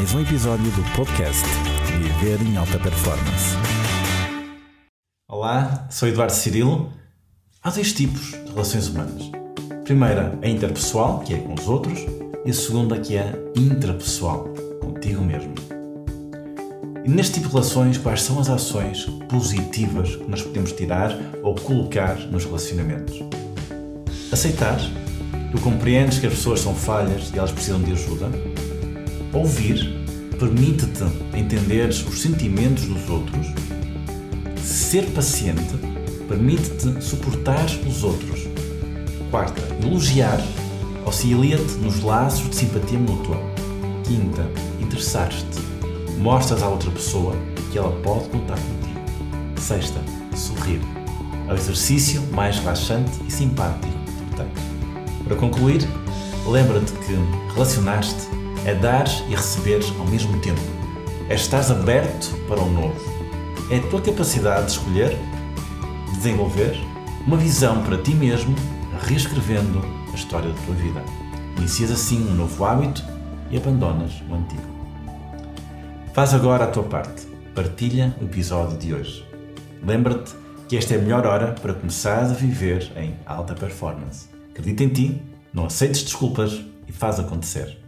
mais um episódio do podcast Viver em Alta Performance. Olá, sou Eduardo Cirilo. Há dois tipos de relações humanas. A primeira, a interpessoal, que é com os outros, e a segunda, que é a intrapessoal, contigo mesmo. E neste tipo de relações, quais são as ações positivas que nós podemos tirar ou colocar nos relacionamentos? Aceitar. Tu compreendes que as pessoas são falhas e elas precisam de ajuda. Ouvir. Permite-te entender os sentimentos dos outros. Ser paciente. Permite-te suportar os outros. Quarta, elogiar. Auxilia-te nos laços de simpatia mútua. Quinta, interessar-te mostras à outra pessoa que ela pode contar contigo. Sexta, sorrir. É o exercício mais relaxante e simpático que tens. Para concluir, lembra-te que relacionar-te é dar e receber ao mesmo tempo. É estar aberto para o novo. É a tua capacidade de escolher, de desenvolver uma visão para ti mesmo, reescrevendo a história da tua vida. Inicias assim um novo hábito e abandonas o antigo. Faz agora a tua parte. Partilha o episódio de hoje. Lembra-te que esta é a melhor hora para começar a viver em alta performance. Acredita em ti, não aceites desculpas e faz acontecer.